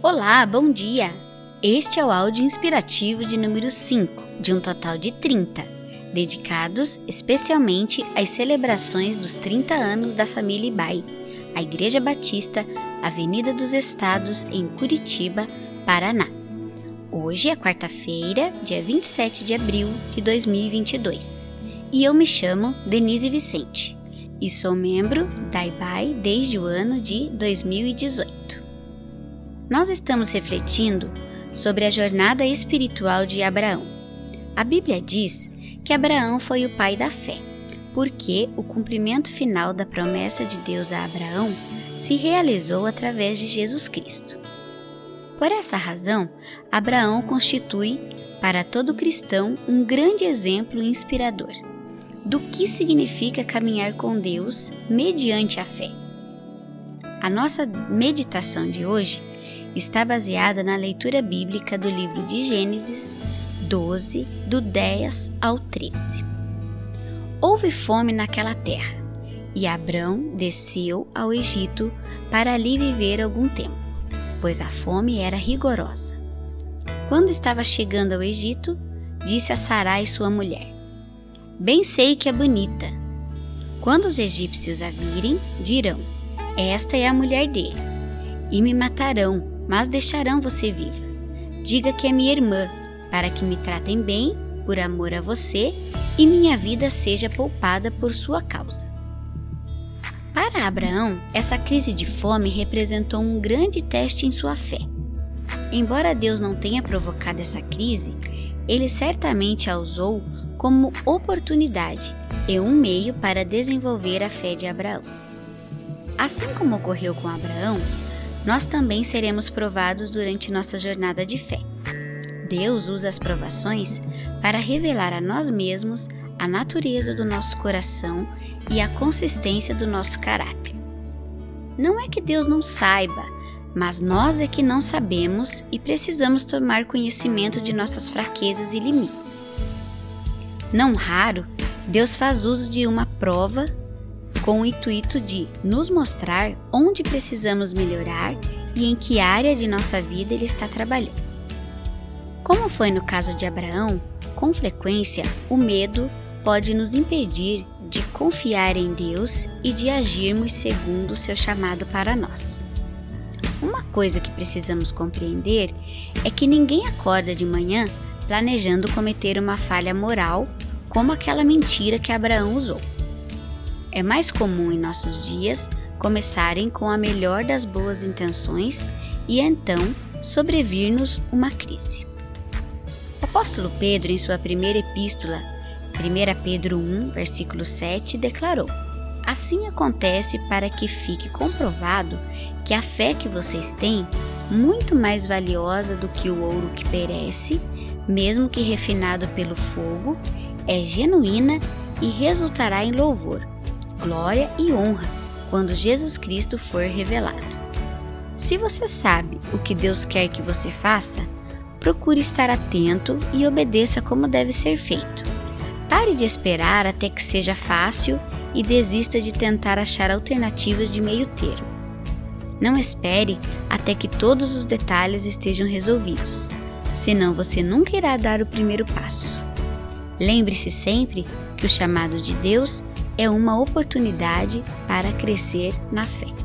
Olá, bom dia! Este é o áudio inspirativo de número 5, de um total de 30, dedicados especialmente às celebrações dos 30 anos da família Ibai, a Igreja Batista, Avenida dos Estados, em Curitiba, Paraná. Hoje é quarta-feira, dia 27 de abril de 2022, e eu me chamo Denise Vicente e sou membro da IBAI desde o ano de 2018 nós estamos refletindo sobre a jornada espiritual de Abraão. A Bíblia diz que Abraão foi o pai da fé, porque o cumprimento final da promessa de Deus a Abraão se realizou através de Jesus Cristo. Por essa razão, Abraão constitui, para todo cristão, um grande exemplo inspirador do que significa caminhar com Deus mediante a fé. A nossa meditação de hoje está baseada na leitura bíblica do livro de Gênesis 12, do 10 ao 13. Houve fome naquela terra, e Abrão desceu ao Egito para ali viver algum tempo, pois a fome era rigorosa. Quando estava chegando ao Egito, disse a Sarai sua mulher: Bem sei que é bonita. Quando os egípcios a virem, dirão: Esta é a mulher dele, e me matarão mas deixarão você viva. Diga que é minha irmã, para que me tratem bem por amor a você e minha vida seja poupada por sua causa. Para Abraão, essa crise de fome representou um grande teste em sua fé. Embora Deus não tenha provocado essa crise, ele certamente a usou como oportunidade e um meio para desenvolver a fé de Abraão. Assim como ocorreu com Abraão, nós também seremos provados durante nossa jornada de fé. Deus usa as provações para revelar a nós mesmos a natureza do nosso coração e a consistência do nosso caráter. Não é que Deus não saiba, mas nós é que não sabemos e precisamos tomar conhecimento de nossas fraquezas e limites. Não raro, Deus faz uso de uma prova com o intuito de nos mostrar onde precisamos melhorar e em que área de nossa vida ele está trabalhando. Como foi no caso de Abraão, com frequência o medo pode nos impedir de confiar em Deus e de agirmos segundo o seu chamado para nós. Uma coisa que precisamos compreender é que ninguém acorda de manhã planejando cometer uma falha moral como aquela mentira que Abraão usou. É mais comum em nossos dias começarem com a melhor das boas intenções e então sobrevir-nos uma crise. O apóstolo Pedro, em sua primeira epístola, 1 Pedro 1, versículo 7, declarou: Assim acontece para que fique comprovado que a fé que vocês têm, muito mais valiosa do que o ouro que perece, mesmo que refinado pelo fogo, é genuína e resultará em louvor glória e honra quando Jesus Cristo for revelado. Se você sabe o que Deus quer que você faça, procure estar atento e obedeça como deve ser feito. Pare de esperar até que seja fácil e desista de tentar achar alternativas de meio termo. Não espere até que todos os detalhes estejam resolvidos, senão você nunca irá dar o primeiro passo. Lembre-se sempre que o chamado de Deus é uma oportunidade para crescer na fé.